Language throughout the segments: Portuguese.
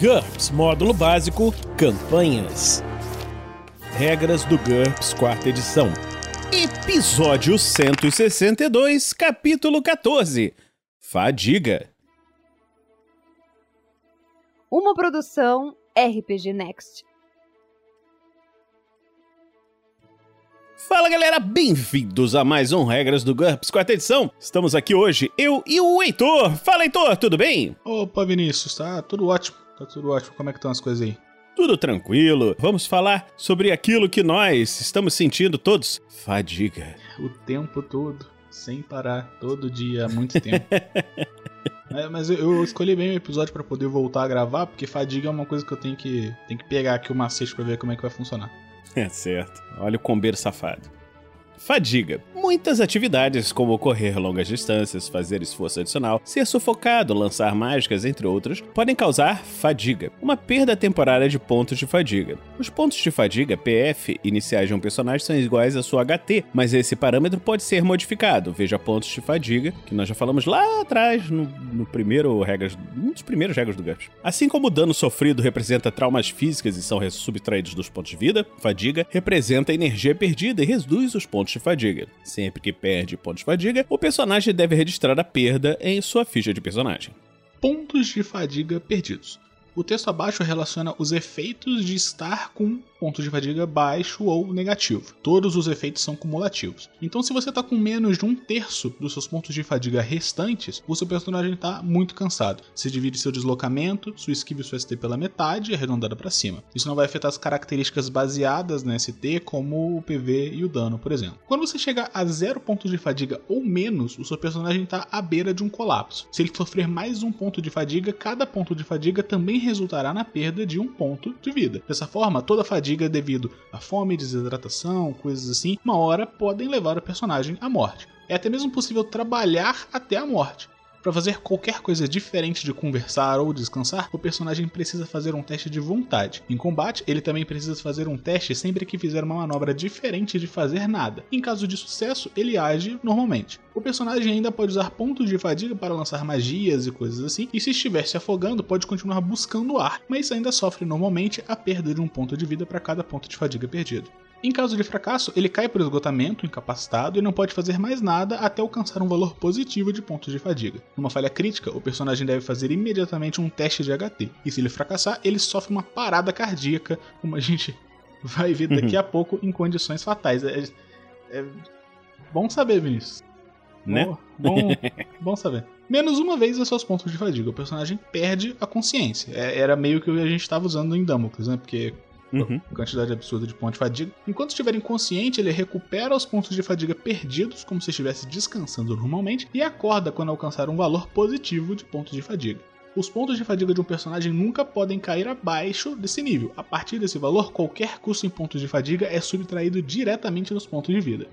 GURPS Módulo Básico Campanhas. Regras do GURPS Quarta Edição. Episódio 162, Capítulo 14 Fadiga. Uma produção RPG Next. Fala galera, bem-vindos a mais um Regras do GURPS Quarta Edição. Estamos aqui hoje, eu e o Heitor. Fala Heitor, tudo bem? Opa, Vinícius, tá tudo ótimo, tá tudo ótimo. Como é que estão as coisas aí? Tudo tranquilo. Vamos falar sobre aquilo que nós estamos sentindo todos: fadiga. O tempo todo, sem parar, todo dia, há muito tempo. É, mas eu, escolhi bem o episódio pra poder voltar a gravar, porque fadiga é uma coisa que eu tenho que, tenho que pegar aqui o macete pra ver como é que vai funcionar. É certo. Olha o combeiro safado. Fadiga. Muitas atividades, como correr longas distâncias, fazer esforço adicional, ser sufocado, lançar mágicas, entre outros, podem causar fadiga, uma perda temporária de pontos de fadiga. Os pontos de fadiga, PF, iniciais de um personagem são iguais à sua HT, mas esse parâmetro pode ser modificado. Veja pontos de fadiga, que nós já falamos lá atrás, no, no primeiro regras, um dos primeiros regras do GURPS. Assim como o dano sofrido representa traumas físicas e são subtraídos dos pontos de vida, fadiga representa energia perdida e reduz os pontos de fadiga. Sempre que perde pontos de fadiga, o personagem deve registrar a perda em sua ficha de personagem. Pontos de fadiga perdidos. O texto abaixo relaciona os efeitos de estar com ponto de fadiga baixo ou negativo. Todos os efeitos são cumulativos. Então, se você está com menos de um terço dos seus pontos de fadiga restantes, o seu personagem está muito cansado. Você divide seu deslocamento, sua esquiva e sua ST pela metade, arredondada para cima. Isso não vai afetar as características baseadas na ST, como o PV e o dano, por exemplo. Quando você chegar a zero pontos de fadiga ou menos, o seu personagem está à beira de um colapso. Se ele sofrer mais um ponto de fadiga, cada ponto de fadiga também resultará na perda de um ponto de vida. Dessa forma, toda fadiga devido a fome, desidratação, coisas assim, uma hora podem levar o personagem à morte. É até mesmo possível trabalhar até a morte. Para fazer qualquer coisa diferente de conversar ou descansar, o personagem precisa fazer um teste de vontade. Em combate, ele também precisa fazer um teste sempre que fizer uma manobra diferente de fazer nada. Em caso de sucesso, ele age normalmente. O personagem ainda pode usar pontos de fadiga para lançar magias e coisas assim, e se estiver se afogando, pode continuar buscando ar, mas ainda sofre normalmente a perda de um ponto de vida para cada ponto de fadiga perdido. Em caso de fracasso, ele cai por esgotamento, incapacitado e não pode fazer mais nada até alcançar um valor positivo de pontos de fadiga. Numa falha crítica, o personagem deve fazer imediatamente um teste de HT, e se ele fracassar, ele sofre uma parada cardíaca, como a gente vai ver daqui a pouco em condições fatais. É, é bom saber, Vinícius. Né? Bom, bom, bom saber. Menos uma vez os seus pontos de fadiga. O personagem perde a consciência. É, era meio que o que a gente estava usando em Damocles, né? Porque Uhum. quantidade absurda de pontos de fadiga. Enquanto estiver inconsciente, ele recupera os pontos de fadiga perdidos, como se estivesse descansando normalmente, e acorda quando alcançar um valor positivo de pontos de fadiga. Os pontos de fadiga de um personagem nunca podem cair abaixo desse nível. A partir desse valor, qualquer custo em pontos de fadiga é subtraído diretamente dos pontos de vida.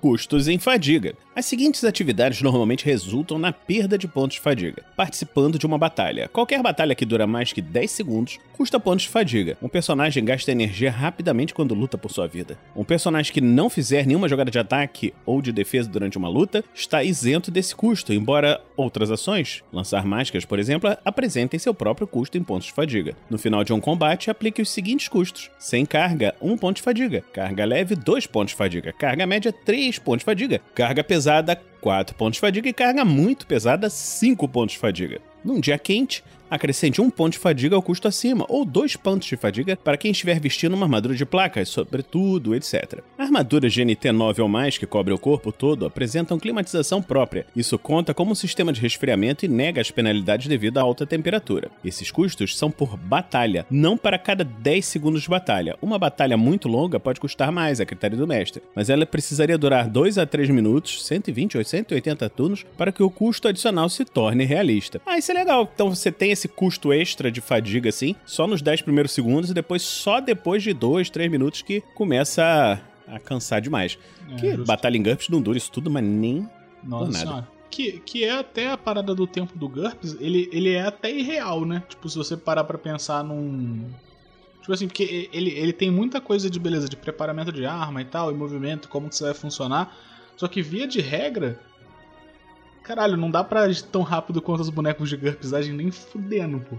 Custos em fadiga. As seguintes atividades normalmente resultam na perda de pontos de fadiga. Participando de uma batalha. Qualquer batalha que dura mais que 10 segundos custa pontos de fadiga. Um personagem gasta energia rapidamente quando luta por sua vida. Um personagem que não fizer nenhuma jogada de ataque ou de defesa durante uma luta está isento desse custo, embora outras ações, lançar mágicas, por exemplo, apresentem seu próprio custo em pontos de fadiga. No final de um combate, aplique os seguintes custos: sem carga, 1 ponto de fadiga. Carga leve, 2 pontos de fadiga. Carga média, 3 pontos de fadiga. Carga pesada, 4 pontos de fadiga. E carga muito pesada, 5 pontos de fadiga. Num dia quente, acrescente um ponto de fadiga ao custo acima, ou dois pontos de fadiga para quem estiver vestindo uma armadura de placas, sobretudo, etc. Armaduras de NT9 ou mais que cobrem o corpo todo apresentam climatização própria. Isso conta como um sistema de resfriamento e nega as penalidades devido à alta temperatura. Esses custos são por batalha, não para cada 10 segundos de batalha. Uma batalha muito longa pode custar mais, a critério do mestre, mas ela precisaria durar 2 a 3 minutos, 120 ou 180 turnos, para que o custo adicional se torne realista. É legal. Então você tem esse custo extra de fadiga, assim, só nos 10 primeiros segundos e depois só depois de 2, 3 minutos que começa a, a cansar demais. É, que justo. batalha em GURPS não dura isso tudo, mas nem Nossa nada. senhora. Que, que é até a parada do tempo do GURPS, ele, ele é até irreal, né? Tipo, se você parar pra pensar num. Tipo assim, porque ele, ele tem muita coisa de beleza, de preparamento de arma e tal, e movimento, como que isso vai funcionar. Só que via de regra. Caralho, não dá pra agir tão rápido quanto os bonecos de GURPS agem nem fudendo, pô.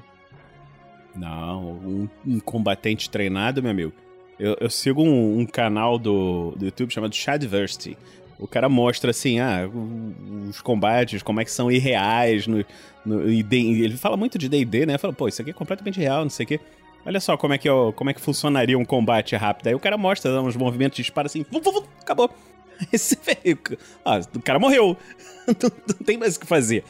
Não, um, um combatente treinado, meu amigo. Eu, eu sigo um, um, canal do, do YouTube chamado Shadversity. O cara mostra assim, ah, os combates, como é que são irreais. No, no, ele fala muito de DD, né? Fala, pô, isso aqui é completamente real, não sei o quê. Olha só como é que, como é que funcionaria um combate rápido. Aí o cara mostra uns movimentos de disparo assim, acabou. Esse. Ah, o cara morreu. não, não tem mais o que fazer.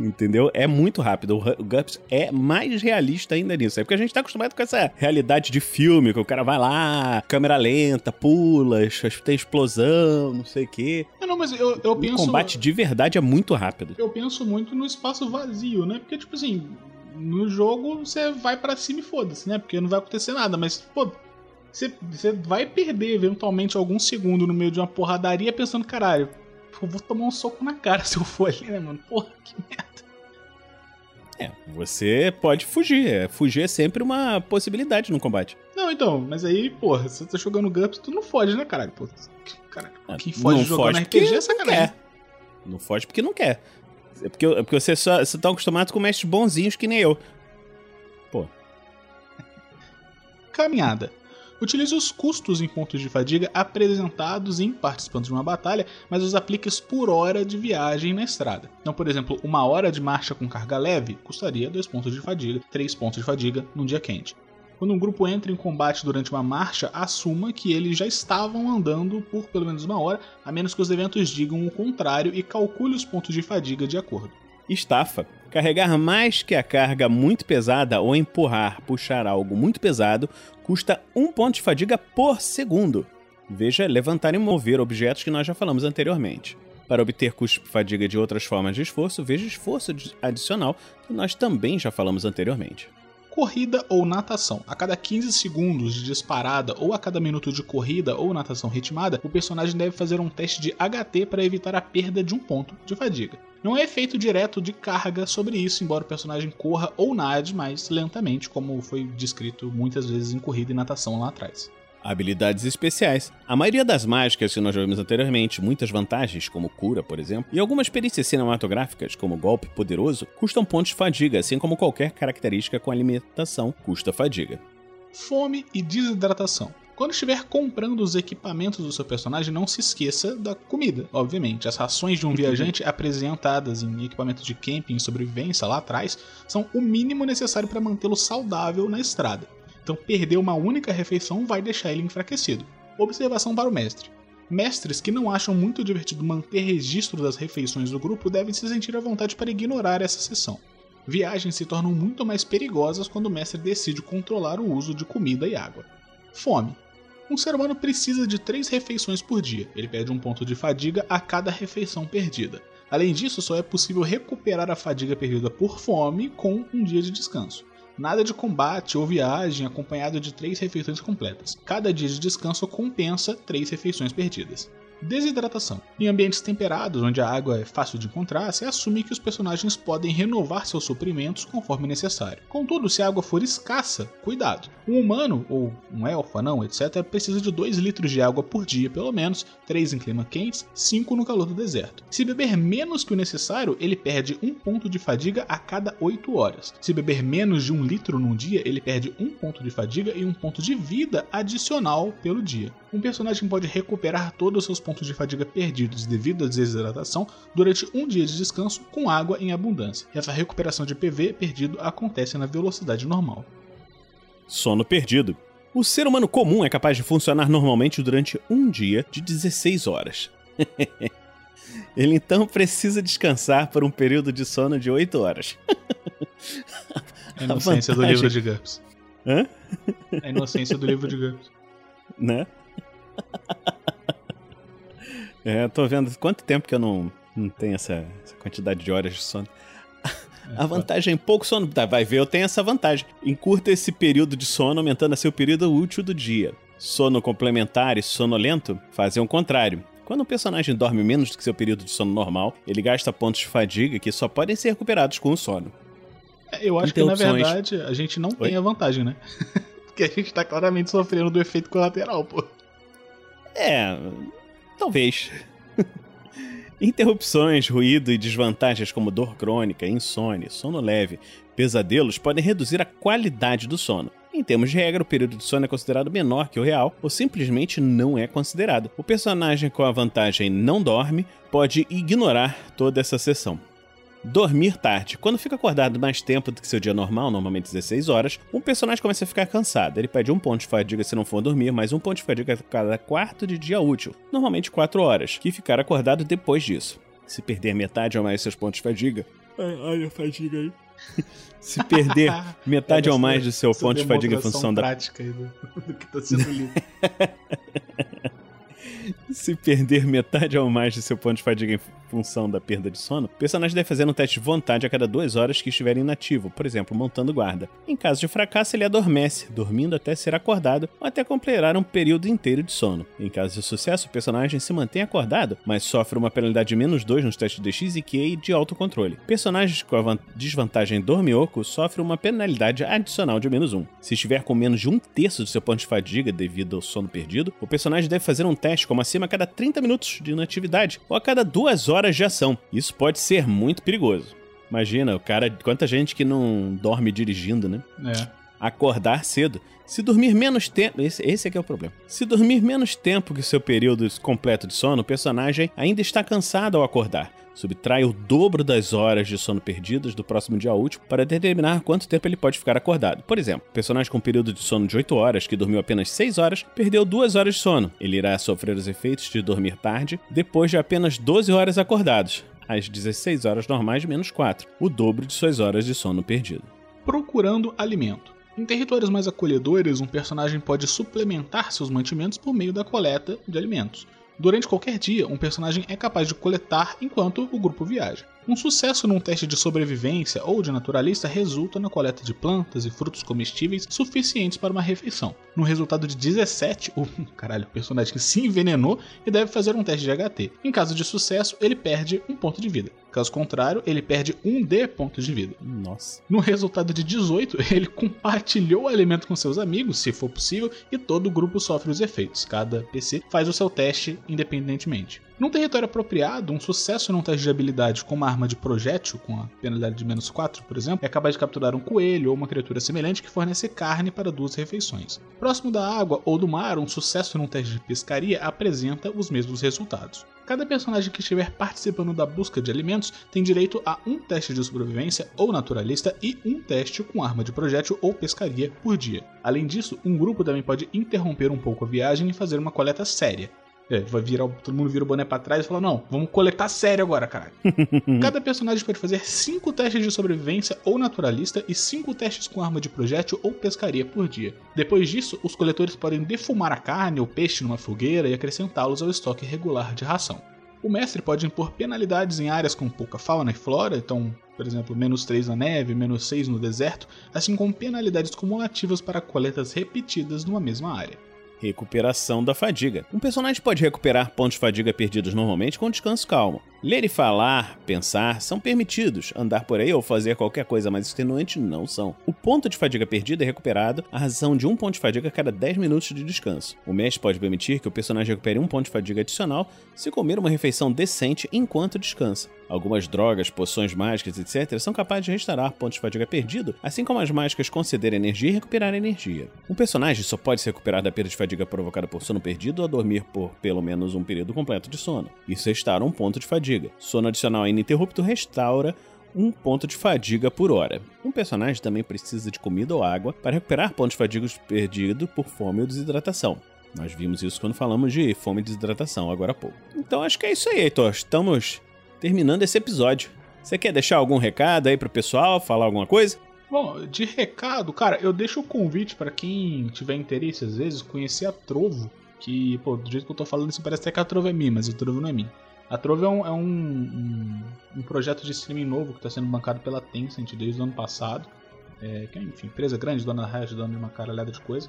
Entendeu? É muito rápido. O GURPS é mais realista ainda nisso. É porque a gente tá acostumado com essa realidade de filme, que o cara vai lá, câmera lenta, pula, tem explosão, não sei o quê. É, não, mas eu, eu penso. O combate de verdade é muito rápido. Eu penso muito no espaço vazio, né? Porque, tipo assim, no jogo você vai para cima e foda-se, né? Porque não vai acontecer nada, mas, pô, você, você vai perder eventualmente alguns segundos no meio de uma porradaria pensando, caralho, eu vou tomar um soco na cara se eu for ali, né, mano? Porra, que merda. É, você pode fugir. É, fugir é sempre uma possibilidade no combate. Não, então, mas aí, porra, se você tá jogando GURPS, tu não foge, né, caralho? Pô, caralho, ah, quem foge não jogando foge RPG é sacanagem. Não, não foge porque não quer. É porque, é porque você só você tá acostumado com mestres bonzinhos que nem eu. Pô. Caminhada. Utilize os custos em pontos de fadiga apresentados em participantes de uma batalha, mas os aplique por hora de viagem na estrada. Então, por exemplo, uma hora de marcha com carga leve custaria 2 pontos de fadiga, 3 pontos de fadiga num dia quente. Quando um grupo entra em combate durante uma marcha, assuma que eles já estavam andando por pelo menos uma hora, a menos que os eventos digam o contrário e calcule os pontos de fadiga de acordo. Estafa. Carregar mais que a carga muito pesada ou empurrar, puxar algo muito pesado custa um ponto de fadiga por segundo. Veja levantar e mover objetos que nós já falamos anteriormente. Para obter custo fadiga de outras formas de esforço, veja esforço adicional, que nós também já falamos anteriormente corrida ou natação. A cada 15 segundos de disparada ou a cada minuto de corrida ou natação ritmada, o personagem deve fazer um teste de HT para evitar a perda de um ponto de fadiga. Não é efeito direto de carga sobre isso, embora o personagem corra ou nade mais lentamente, como foi descrito muitas vezes em corrida e natação lá atrás. Habilidades especiais. A maioria das mágicas que nós já vimos anteriormente, muitas vantagens, como cura, por exemplo, e algumas perícias cinematográficas, como golpe poderoso, custam pontos de fadiga, assim como qualquer característica com alimentação custa fadiga. Fome e desidratação. Quando estiver comprando os equipamentos do seu personagem, não se esqueça da comida, obviamente. As rações de um viajante apresentadas em equipamento de camping e sobrevivência lá atrás são o mínimo necessário para mantê-lo saudável na estrada. Então, perder uma única refeição vai deixar ele enfraquecido. Observação para o mestre. Mestres que não acham muito divertido manter registro das refeições do grupo devem se sentir à vontade para ignorar essa sessão. Viagens se tornam muito mais perigosas quando o mestre decide controlar o uso de comida e água. Fome. Um ser humano precisa de três refeições por dia. Ele perde um ponto de fadiga a cada refeição perdida. Além disso, só é possível recuperar a fadiga perdida por fome com um dia de descanso. Nada de combate ou viagem acompanhado de três refeições completas. Cada dia de descanso compensa três refeições perdidas. Desidratação. Em ambientes temperados, onde a água é fácil de encontrar, se assume que os personagens podem renovar seus suprimentos conforme necessário. Contudo, se a água for escassa, cuidado. Um humano, ou um elfo, anão, etc., precisa de 2 litros de água por dia, pelo menos, 3 em clima quentes, 5 no calor do deserto. Se beber menos que o necessário, ele perde um ponto de fadiga a cada 8 horas. Se beber menos de um litro num dia, ele perde um ponto de fadiga e um ponto de vida adicional pelo dia. Um personagem pode recuperar todos os seus pontos pontos de fadiga perdidos devido à desidratação durante um dia de descanso com água em abundância. Essa recuperação de PV perdido acontece na velocidade normal. Sono perdido. O ser humano comum é capaz de funcionar normalmente durante um dia de 16 horas. Ele então precisa descansar por um período de sono de 8 horas. A inocência a do livro de GURPS. Hã? A inocência do livro de GURPS. Né? É, eu tô vendo quanto tempo que eu não, não tenho essa, essa quantidade de horas de sono. A vantagem é pouco sono. Tá, vai ver, eu tenho essa vantagem. Encurta esse período de sono, aumentando assim o período útil do dia. Sono complementar e sonolento fazem o contrário. Quando um personagem dorme menos do que seu período de sono normal, ele gasta pontos de fadiga que só podem ser recuperados com o sono. É, eu acho que, na verdade, a gente não Oi? tem a vantagem, né? Porque a gente tá claramente sofrendo do efeito colateral, pô. É, Talvez. Interrupções, ruído e desvantagens como dor crônica, insônia, sono leve, pesadelos podem reduzir a qualidade do sono. Em termos de regra, o período de sono é considerado menor que o real ou simplesmente não é considerado. O personagem com a vantagem não dorme pode ignorar toda essa sessão. Dormir tarde. Quando fica acordado mais tempo do que seu dia normal, normalmente 16 horas, um personagem começa a ficar cansado. Ele pede um ponto de fadiga se não for dormir, mais um ponto de fadiga a cada quarto de dia útil, normalmente 4 horas, que ficar acordado depois disso. Se perder metade ou mais seus pontos de fadiga. Ai, olha a fadiga aí. Se perder metade ou mais do seu ponto de fadiga em função da. prática aí do, do que está sendo lido. Se perder metade ou mais de seu ponto de fadiga em função da perda de sono, o personagem deve fazer um teste de vontade a cada duas horas que estiver inativo, por exemplo, montando guarda. Em caso de fracasso, ele adormece, dormindo até ser acordado ou até completar um período inteiro de sono. Em caso de sucesso, o personagem se mantém acordado, mas sofre uma penalidade de menos 2 nos testes de X e Q e de autocontrole. Personagens com a desvantagem dormioco sofrem uma penalidade adicional de menos 1. Se estiver com menos de um terço do seu ponto de fadiga devido ao sono perdido, o personagem deve fazer um teste como acima a cada 30 minutos de inatividade ou a cada duas horas horas de ação. Isso pode ser muito perigoso. Imagina, o cara, quanta gente que não dorme dirigindo, né? É. Acordar cedo. Se dormir menos tempo. Esse, esse aqui é o problema. Se dormir menos tempo que o seu período completo de sono, o personagem ainda está cansado ao acordar subtrai o dobro das horas de sono perdidas do próximo dia útil para determinar quanto tempo ele pode ficar acordado. Por exemplo, o personagem com um período de sono de 8 horas, que dormiu apenas 6 horas, perdeu 2 horas de sono. Ele irá sofrer os efeitos de dormir tarde depois de apenas 12 horas acordados, às 16 horas normais menos 4, o dobro de suas horas de sono perdido. Procurando alimento. Em territórios mais acolhedores, um personagem pode suplementar seus mantimentos por meio da coleta de alimentos. Durante qualquer dia, um personagem é capaz de coletar enquanto o grupo viaja. Um sucesso num teste de sobrevivência ou de naturalista resulta na coleta de plantas e frutos comestíveis suficientes para uma refeição. No resultado de 17, o caralho, o personagem se envenenou e deve fazer um teste de HT. Em caso de sucesso, ele perde um ponto de vida. Caso contrário, ele perde um D pontos de vida. Nossa. No resultado de 18, ele compartilhou o alimento com seus amigos, se for possível, e todo o grupo sofre os efeitos. Cada PC faz o seu teste independentemente. Num território apropriado, um sucesso num teste de habilidade com uma arma de projétil, com a penalidade de menos 4, por exemplo, é capaz de capturar um coelho ou uma criatura semelhante que fornece carne para duas refeições. Próximo da água ou do mar, um sucesso num teste de pescaria apresenta os mesmos resultados. Cada personagem que estiver participando da busca de alimentos tem direito a um teste de sobrevivência ou naturalista e um teste com arma de projétil ou pescaria por dia. Além disso, um grupo também pode interromper um pouco a viagem e fazer uma coleta séria. É, vai virar, todo mundo vira o boné pra trás e fala: Não, vamos coletar sério agora, caralho. Cada personagem pode fazer 5 testes de sobrevivência ou naturalista e 5 testes com arma de projétil ou pescaria por dia. Depois disso, os coletores podem defumar a carne ou peixe numa fogueira e acrescentá-los ao estoque regular de ração. O mestre pode impor penalidades em áreas com pouca fauna e flora, então, por exemplo, menos 3 na neve, menos 6 no deserto, assim como penalidades cumulativas para coletas repetidas numa mesma área. Recuperação da fadiga. Um personagem pode recuperar pontos de fadiga perdidos normalmente com descanso calmo. Ler e falar, pensar são permitidos. Andar por aí ou fazer qualquer coisa mais extenuante não são. O ponto de fadiga perdido é recuperado à razão de um ponto de fadiga a cada 10 minutos de descanso. O mestre pode permitir que o personagem recupere um ponto de fadiga adicional se comer uma refeição decente enquanto descansa. Algumas drogas, poções mágicas, etc., são capazes de restaurar pontos de fadiga perdido, assim como as mágicas conceder energia e recuperar energia. Um personagem só pode se recuperar da perda de fadiga provocada por sono perdido ou dormir por pelo menos um período completo de sono. Isso restaura um ponto de fadiga. Sono adicional ininterrupto restaura um ponto de fadiga por hora. Um personagem também precisa de comida ou água para recuperar pontos de fadiga perdido por fome ou desidratação. Nós vimos isso quando falamos de fome e desidratação agora há pouco. Então acho que é isso aí, Heitor. Estamos terminando esse episódio. Você quer deixar algum recado aí pro pessoal, falar alguma coisa? Bom, de recado, cara, eu deixo o convite para quem tiver interesse, às vezes, conhecer a Trovo. Que, pô, do jeito que eu tô falando, isso parece até que a Trovo é minha, mas a Trovo não é minha. A Trovo é um, é um, um, projeto de streaming novo que está sendo bancado pela Tencent desde o ano passado. É, que é, enfim, empresa grande, dona da Hash, dona de uma caralhada de coisa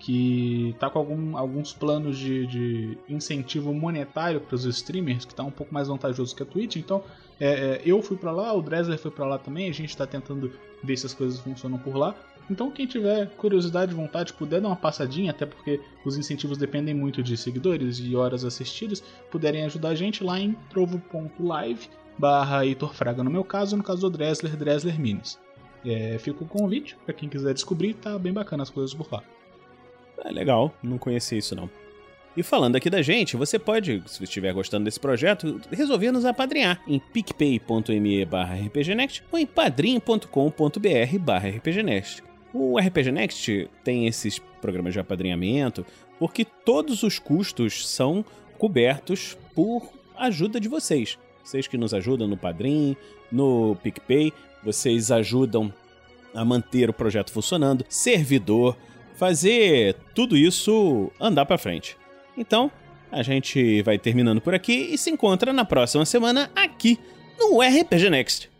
que tá com algum, alguns planos de, de incentivo monetário para os streamers, que tá um pouco mais vantajoso que a Twitch. Então, é, é, eu fui para lá, o Dresler foi para lá também, a gente está tentando ver se as coisas funcionam por lá. Então, quem tiver curiosidade, vontade, puder dar uma passadinha, até porque os incentivos dependem muito de seguidores e horas assistidas, puderem ajudar a gente lá em trovo.live barra Heitor Fraga no meu caso, no caso do Dressler, Dressler Minis. É, fica o convite para quem quiser descobrir, tá bem bacana as coisas por lá. É legal, não conhecia isso não. E falando aqui da gente, você pode, se estiver gostando desse projeto, resolver nos apadrinhar em picpay.me barra rpgnext ou em padrim.com.br barra rpgnext. O RPG Next tem esses programas de apadrinhamento porque todos os custos são cobertos por ajuda de vocês. Vocês que nos ajudam no Padrim, no PicPay, vocês ajudam a manter o projeto funcionando, servidor, fazer tudo isso andar para frente. Então, a gente vai terminando por aqui e se encontra na próxima semana aqui no RPG Next.